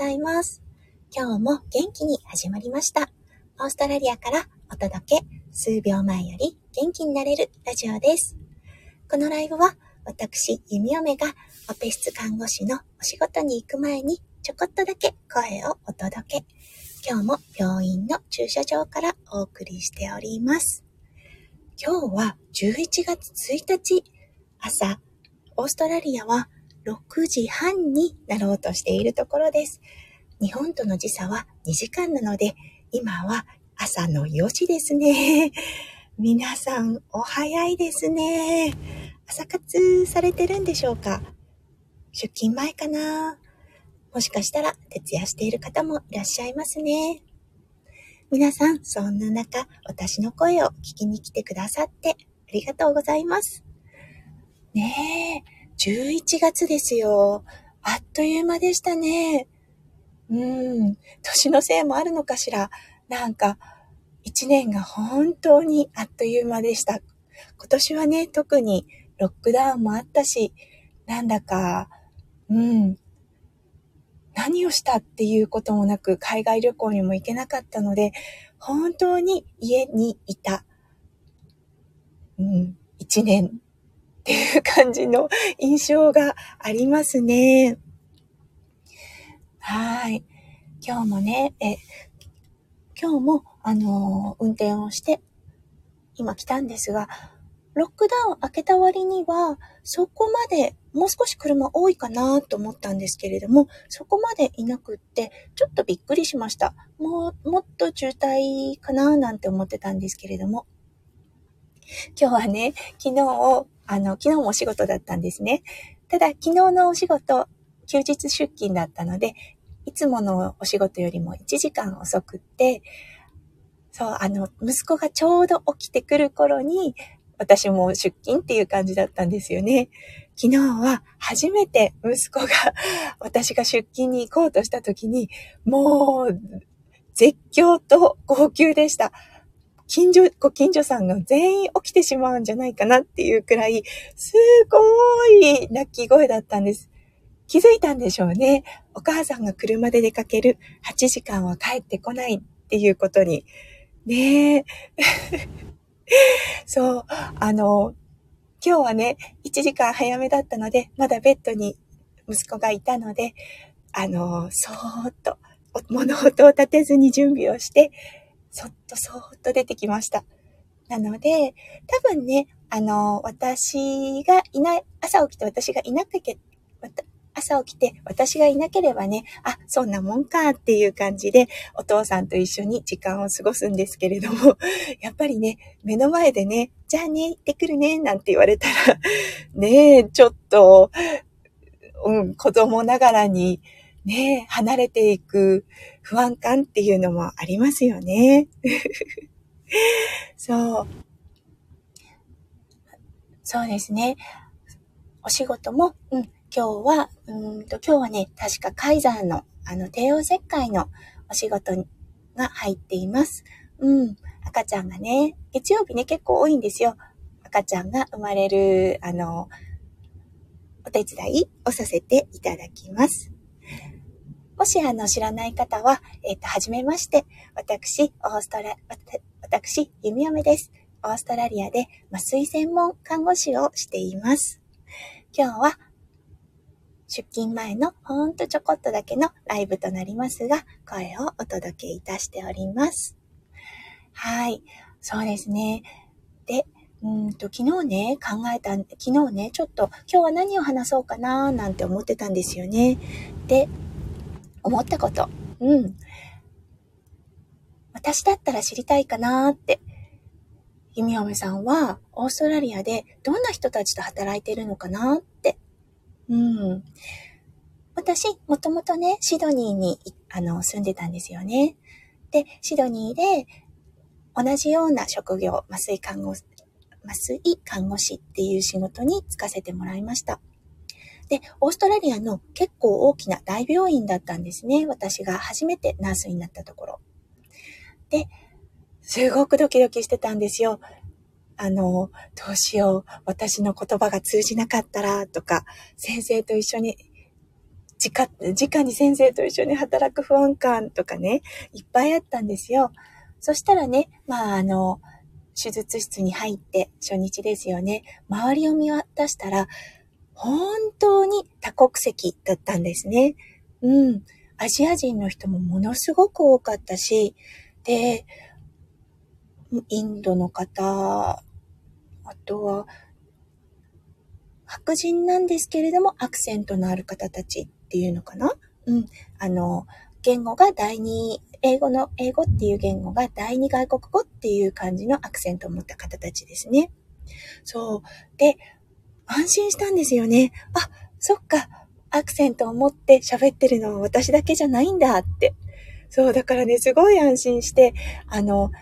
ざいます。今日も元気に始まりました。オーストラリアからお届け、数秒前より元気になれるラジオです。このライブは、私、弓嫁がオペ室看護師のお仕事に行く前にちょこっとだけ声をお届け。今日も病院の駐車場からお送りしております。今日は11月1日朝、オーストラリアは6時半になろうとしているところです。日本との時差は2時間なので、今は朝の4時ですね。皆さんお早いですね。朝活されてるんでしょうか？出勤前かな？もしかしたら徹夜している方もいらっしゃいますね。皆さん、そんな中、私の声を聞きに来てくださってありがとうございます。ねえ、11月ですよ。あっという間でしたね。うん、年のせいもあるのかしら。なんか、一年が本当にあっという間でした。今年はね、特にロックダウンもあったし、なんだか、うん、何をしたっていうこともなく海外旅行にも行けなかったので、本当に家にいた、うん、一年っていう感じの印象がありますね。はい。今日もね、え、今日も、あの運転をして、今来たんですが、ロックダウン開けた割には、そこまで、もう少し車多いかなと思ったんですけれども、そこまでいなくって、ちょっとびっくりしました。もう、もっと渋滞かななんて思ってたんですけれども。今日はね、昨日を、あの、昨日もお仕事だったんですね。ただ、昨日のお仕事、休日出勤だったので、いつものお仕事よりも1時間遅くって、そう、あの、息子がちょうど起きてくる頃に、私も出勤っていう感じだったんですよね。昨日は初めて息子が 私が出勤に行こうとした時に、もう絶叫と号泣でした。近所、ご近所さんが全員起きてしまうんじゃないかなっていうくらい、すごい泣き声だったんです。気づいたんでしょうね。お母さんが車で出かける8時間は帰ってこないっていうことに。ねえ。そう、あの、今日はね、1時間早めだったので、まだベッドに息子がいたので、あの、そーっと、物音を立てずに準備をして、そっとそーっと出てきました。なので、多分ね、あの、私がいない、朝起きて私がいなきゃ朝起きて私がいなければね、あ、そんなもんかっていう感じでお父さんと一緒に時間を過ごすんですけれども、やっぱりね、目の前でね、じゃあね、行ってくるね、なんて言われたら、ねえ、ちょっと、うん、子供ながらに、ね、離れていく不安感っていうのもありますよね。そう。そうですね。お仕事も、うん、今日は、うんと、今日はね、確かカイザーの、あの、帝王切開のお仕事が入っています。うん。赤ちゃんがね、月曜日ね、結構多いんですよ。赤ちゃんが生まれる、あの、お手伝いをさせていただきます。もし、あの、知らない方は、えっ、ー、と、はじめまして。私、オーストラ、私、弓嫁です。オーストラリアで麻酔専門看護師をしています。今日は出勤前のほんとちょこっとだけのライブとなりますが、声をお届けいたしております。はい。そうですね。で、うんと、昨日ね、考えた、昨日ね、ちょっと今日は何を話そうかななんて思ってたんですよね。で、思ったこと。うん。私だったら知りたいかなって。ゆみおめさんはオーストラリアでどんな人たちと働いてるのかなってうん。私、もともとね、シドニーに、あの、住んでたんですよね。で、シドニーで、同じような職業、麻酔看護、麻酔看護師っていう仕事に就かせてもらいました。で、オーストラリアの結構大きな大病院だったんですね。私が初めてナースになったところ。で、すごくドキドキしてたんですよ。あの、どうしよう、私の言葉が通じなかったら、とか、先生と一緒に直、直に先生と一緒に働く不安感とかね、いっぱいあったんですよ。そしたらね、まあ、あの、手術室に入って初日ですよね。周りを見渡したら、本当に多国籍だったんですね。うん。アジア人の人もものすごく多かったし、で、インドの方、あとは、白人なんですけれども、アクセントのある方たちっていうのかな？うん。あの、言語が第二、英語の、英語っていう言語が第二外国語っていう感じのアクセントを持った方たちですね。そう。で、安心したんですよね。あ、そっか。アクセントを持って喋ってるのは私だけじゃないんだって。そう、だからね、すごい安心して、あの、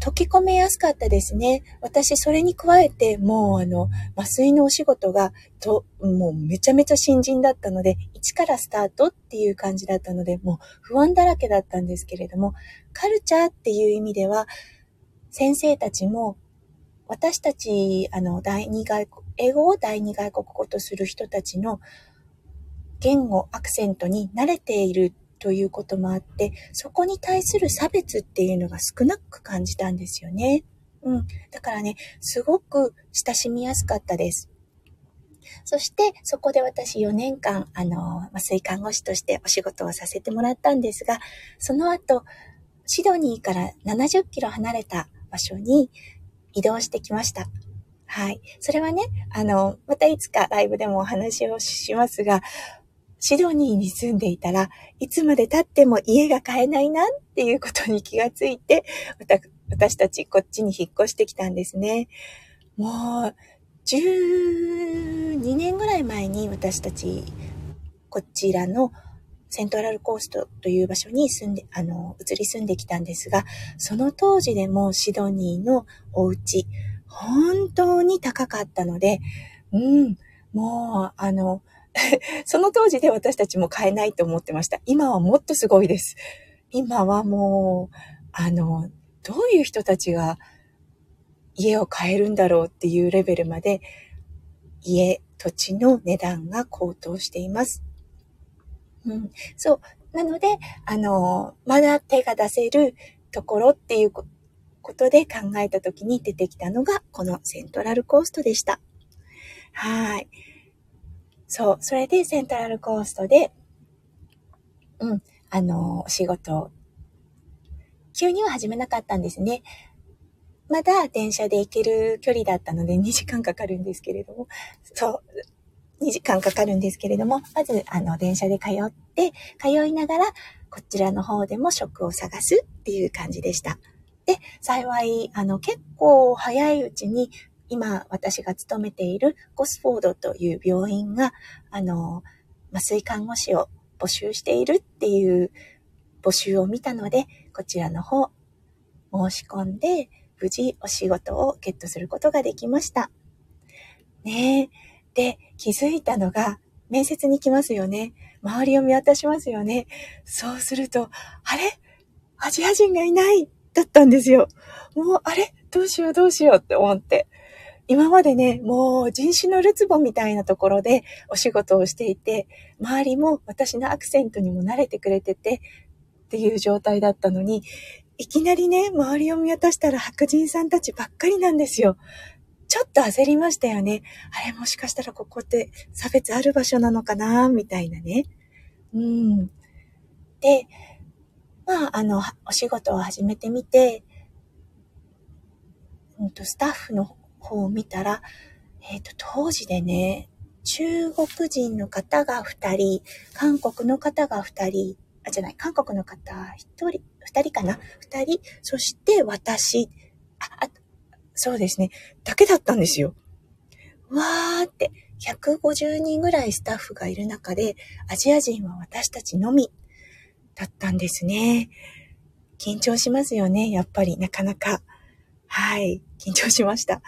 溶き込めやすかったですね。私、それに加えて、もう、あの、麻酔のお仕事が、と、もうめちゃめちゃ新人だったので、一からスタートっていう感じだったので、もう不安だらけだったんですけれども、カルチャーっていう意味では、先生たちも、私たち、あの、第二外国、英語を第二外国語とする人たちの言語、アクセントに慣れているということもあって、そこに対する差別っていうのが少なく感じたんですよね。うん。だからね、すごく親しみやすかったです。そして、そこで私4年間、あの、麻酔看護師としてお仕事をさせてもらったんですが、その後、シドニーから70キロ離れた場所に移動してきました。はい。それはね、あの、またいつかライブでもお話をしますが、シドニーに住んでいたらいつまで経っても家が買えないなっていうことに気がついて、私たちこっちに引っ越してきたんですね。もう、12年ぐらい前に私たち、こちらのセントラルコーストという場所に住んで、あの、移り住んできたんですが、その当時でもシドニーのお家、本当に高かったので、うん、もう、あの、その当時で私たちも買えないと思ってました。今はもっとすごいです。今はもう、あの、どういう人たちが家を買えるんだろうっていうレベルまで家、土地の値段が高騰しています。うん。そう。なので、あの、まだ手が出せるところっていうことで考えたときに出てきたのが、このセントラルコーストでした。はい。そう。それでセントラルコーストで、うん、あの、お仕事を、急には始めなかったんですね。まだ電車で行ける距離だったので2時間かかるんですけれども、そう、2時間かかるんですけれども、まず、あの、電車で通って、通いながら、こちらの方でも職を探すっていう感じでした。で、幸い、あの、結構早いうちに今私が勤めているゴスフォードという病院が、あの、麻酔看護師を募集しているっていう募集を見たので、こちらの方、申し込んで、無事お仕事をゲットすることができました。ねえ。で、気づいたのが、面接に来ますよね。周りを見渡しますよね。そうすると、あれ？アジア人がいないだったんですよ。もう、あれ？どうしようどうしようって思って。今までね、もう人種のるつぼみたいなところでお仕事をしていて、周りも私のアクセントにも慣れてくれててっていう状態だったのに、いきなりね、周りを見渡したら白人さんたちばっかりなんですよ。ちょっと焦りましたよね。あれもしかしたらここって差別ある場所なのかな？みたいなね。うん。で、まあ、あの、お仕事を始めてみて、うんと、スタッフの方を見たら、えっ、ー、と、当時でね、中国人の方が2人、韓国の方が2人、あ、じゃない、韓国の方1人、2人かな ?2 人、そして私、あ、あ、そうですね、だけだったんですよ。わーって、150人ぐらいスタッフがいる中で、アジア人は私たちのみだったんですね。緊張しますよね、やっぱり、なかなか。はい、緊張しました。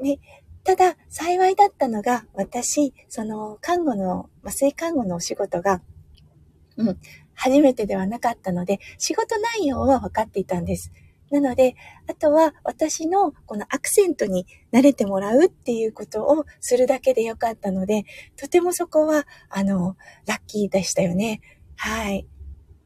ね、ただ、幸いだったのが、私、その、看護の、麻酔看護のお仕事が、うん、初めてではなかったので、仕事内容は分かっていたんです。なので、あとは私のこのアクセントに慣れてもらうっていうことをするだけでよかったので、とてもそこは、あの、ラッキーでしたよね。はい。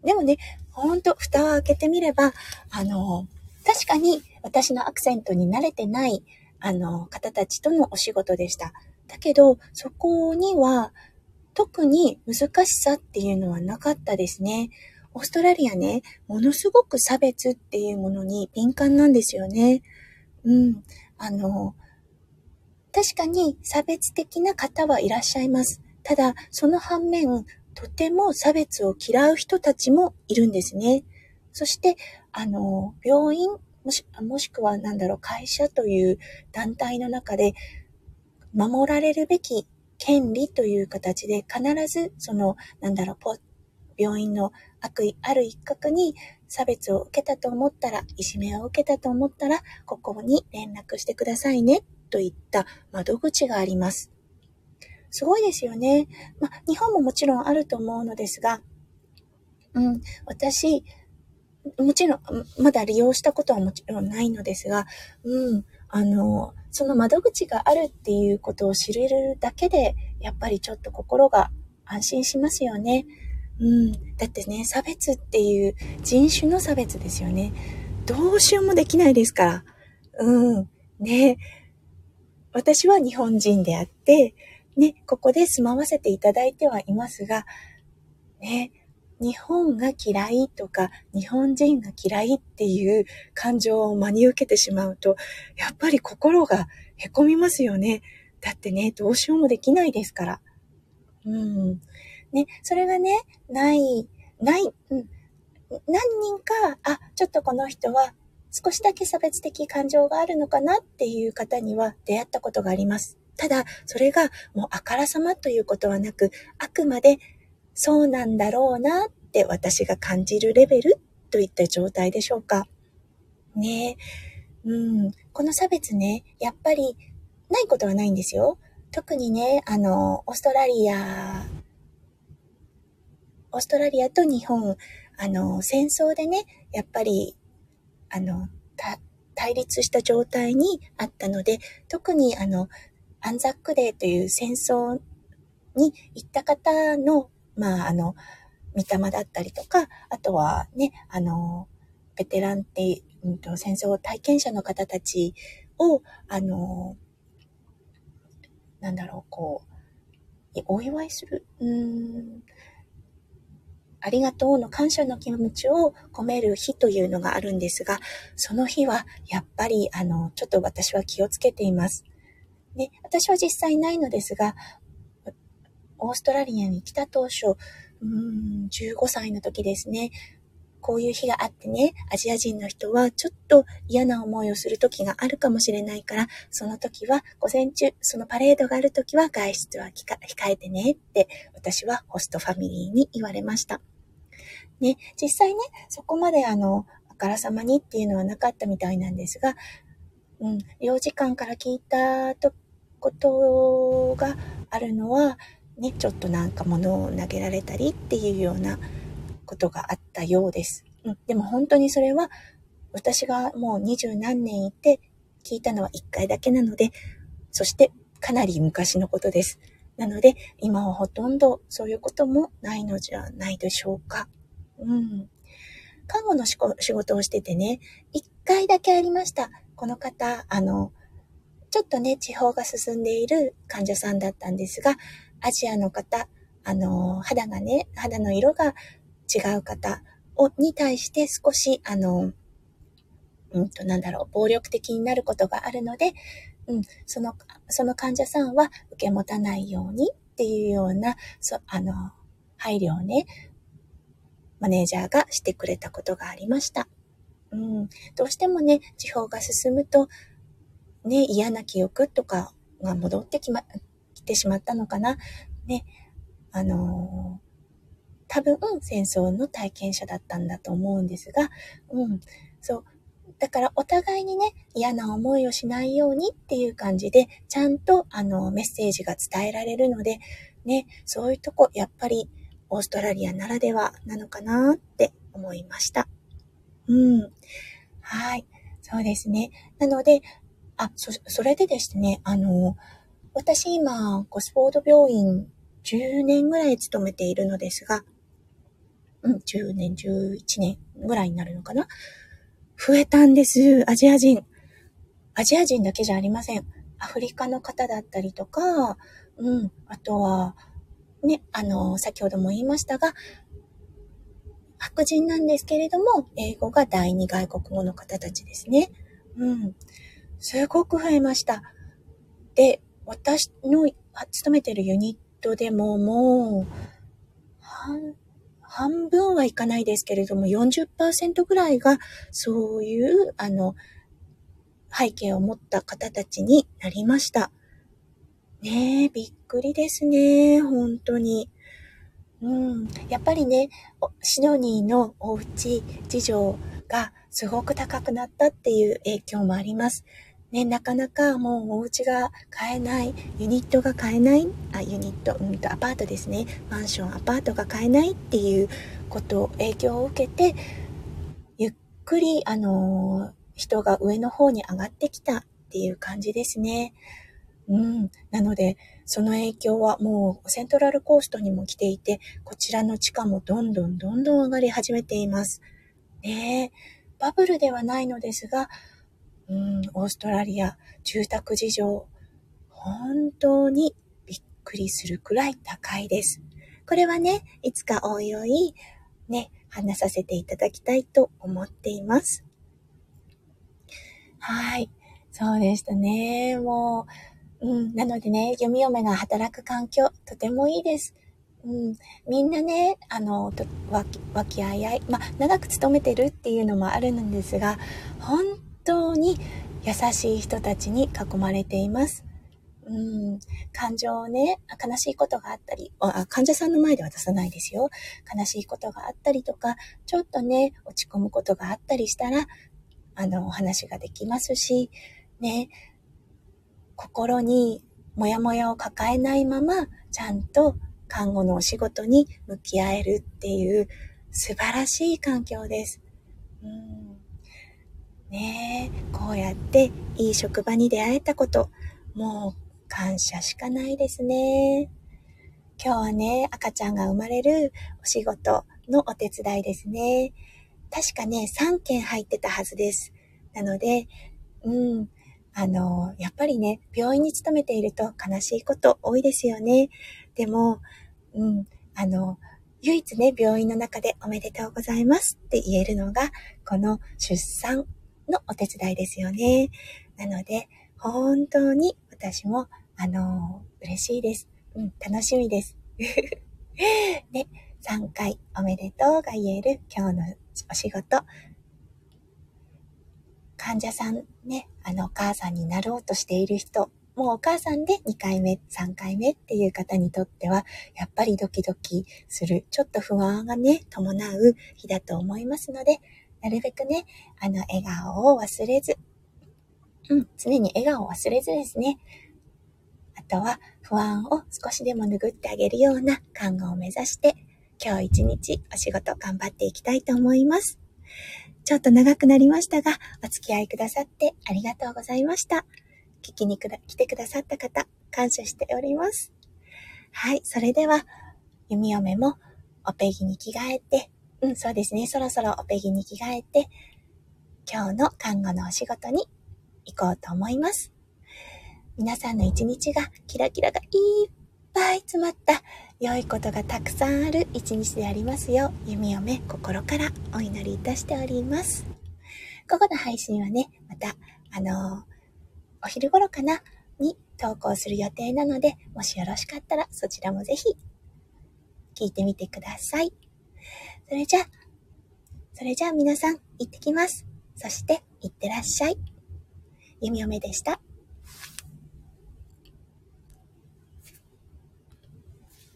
でもね、ほんと、蓋を開けてみれば、あの、確かに私のアクセントに慣れてない、あの、方たちとのお仕事でした。だけど、そこには、特に難しさっていうのはなかったですね。オーストラリアね、ものすごく差別っていうものに敏感なんですよね。うん。あの、確かに差別的な方はいらっしゃいます。ただ、その反面、とても差別を嫌う人たちもいるんですね。そして、あの、病院、もしもしくは何だろう、会社という団体の中で、守られるべき権利という形で必ず、その、なんだろう、病院の悪意ある一角に差別を受けたと思ったら、いじめを受けたと思ったら、ここに連絡してくださいね、といった窓口があります。すごいですよね。まあ、日本ももちろんあると思うのですが、うん、私、もちろん、まだ利用したことはもちろんないのですが、うん、あの、その窓口があるっていうことを知れるだけで、やっぱりちょっと心が安心しますよね。うん。だってね、差別っていう人種の差別ですよね。どうしようもできないですから。うん。ね。私は日本人であって、ね、ここで住まわせていただいてはいますが、ね、日本が嫌いとか、日本人が嫌いっていう感情を真に受けてしまうと、やっぱり心が凹みますよね。だってね、どうしようもできないですから。うん。ね、それがね、ない、ない、うん。何人か、あ、ちょっとこの人は少しだけ差別的感情があるのかなっていう方には出会ったことがあります。ただ、それがもうあからさまということはなく、あくまでそうなんだろうなって私が感じるレベルといった状態でしょうか。ねえうん。この差別ね、やっぱりないことはないんですよ。特にね、あの、オーストラリア、オーストラリアと日本、あの、戦争でね、やっぱり、あの、対立した状態にあったので、特にあの、アンザックデーという戦争に行った方のまあ、あの、御霊だったりとか、あとはね、あの、ベテランって、うんと、戦争体験者の方たちを、あの、なんだろう、こう、お祝いする、うん、ありがとうの感謝の気持ちを込める日というのがあるんですが、その日はやっぱり、あの、ちょっと私は気をつけています。ね、私は実際ないのですが、オーストラリアに来た当初、うん、15歳の時ですね。こういう日があってね、アジア人の人はちょっと嫌な思いをする時があるかもしれないから、その時は午前中、そのパレードがある時は外出は控えてねって私はホストファミリーに言われました。ね、実際ね、そこまであの、あからさまにっていうのはなかったみたいなんですが、うん、領事館から聞いたとことがあるのは、ね、ちょっとなんか物を投げられたりっていうようなことがあったようです。うん、でも本当にそれは私がもう二十何年いて聞いたのは一回だけなので、そしてかなり昔のことです。なので今はほとんどそういうこともないのじゃないでしょうか。うん。看護の仕事をしててね、一回だけありました。この方、あの、ちょっとね、地方が進んでいる患者さんだったんですが、アジアの方、あの、肌がね、肌の色が違う方をに対して少し、あの、うんと、なんだろう、暴力的になることがあるので、うん、その、その患者さんは受け持たないようにっていうような、そ、あの、配慮をね、マネージャーがしてくれたことがありました。うん、どうしてもね、地方が進むと、ね、嫌な記憶とかが戻ってきま、来てしまったのかな。ね、あのー、多分戦争の体験者だったんだと思うんですが、うん、そう。だからお互いにね、嫌な思いをしないようにっていう感じで、ちゃんとあのメッセージが伝えられるので、ね、そういうとこ、やっぱりオーストラリアならではなのかなって思いました。うん。はい。そうですね。なので、あ、そ、それでですね、あの、私今、コスフォード病院10年ぐらい勤めているのですが、うん、10年、11年ぐらいになるのかな？増えたんです。アジア人。アジア人だけじゃありません。アフリカの方だったりとか、うん、あとは、ね、あの、先ほども言いましたが、白人なんですけれども、英語が第二外国語の方たちですね。うん。すごく増えました。で、私の勤めてるユニットでももう、半、半分はいかないですけれども、40%ぐらいが、そういう、あの、背景を持った方たちになりました。ねえ、びっくりですね。本当に。うん。やっぱりね、シドニーのおうち事情がすごく高くなったっていう影響もあります。ね、なかなかもうお家が買えない、ユニットが買えない、あ、ユニット、うんとアパートですね。マンション、アパートが買えないっていうこと、影響を受けて、ゆっくり、あの、人が上の方に上がってきたっていう感じですね。うん。なので、その影響はもうセントラルコーストにも来ていて、こちらの地価もどんどんどんどん上がり始めています。ねバブルではないのですが、うん、オーストラリア、住宅事情、本当にびっくりするくらい高いです。これはね、いつかおいおい、ね、話させていただきたいと思っています。はい。そうでしたね。もう、うん。なのでね、読み嫁が働く環境、とてもいいです。うん。みんなね、あの、わき、和気あいあい。まあ、長く勤めてるっていうのもあるんですが、本当に優しい人たちに囲まれています。うん、感情をね、悲しいことがあったりあ、患者さんの前では出さないですよ。悲しいことがあったりとか、ちょっとね、落ち込むことがあったりしたら、あの、お話ができますし、ね、心にもやもやを抱えないまま、ちゃんと看護のお仕事に向き合えるっていう素晴らしい環境です。うんねえ、こうやっていい職場に出会えたこと、もう感謝しかないですね。今日はね、赤ちゃんが生まれるお仕事のお手伝いですね。確かね、3件入ってたはずです。なので、うん、あの、やっぱりね、病院に勤めていると悲しいこと多いですよね。でも、うん、あの、唯一ね、病院の中でおめでとうございますって言えるのが、この出産のお手伝いですよね。なので、本当に私も、あのー、嬉しいです。うん、楽しみです。ね、3回おめでとうが言える今日のお仕事。患者さんね、あの、お母さんになろうとしている人、もうお母さんで2回目、3回目っていう方にとっては、やっぱりドキドキする、ちょっと不安がね、伴う日だと思いますので、なるべくね、あの、笑顔を忘れず、うん、常に笑顔を忘れずですね。あとは、不安を少しでも拭ってあげるような看護を目指して、今日一日お仕事頑張っていきたいと思います。ちょっと長くなりましたが、お付き合いくださってありがとうございました。聞きに来てくださった方、感謝しております。はい、それでは、弓嫁もおペギに着替えて、うん、そうですね。そろそろおペギに着替えて、今日の看護のお仕事に行こうと思います。皆さんの一日がキラキラがいっぱい詰まった良いことがたくさんある一日でありますよう、弓嫁心からお祈りいたしております。午後の配信はね、また、あのー、お昼頃かなに投稿する予定なので、もしよろしかったらそちらもぜひ聞いてみてください。それじゃあ、それじゃあ皆さん、行ってきます。そして、行ってらっしゃい。弓嫁でした。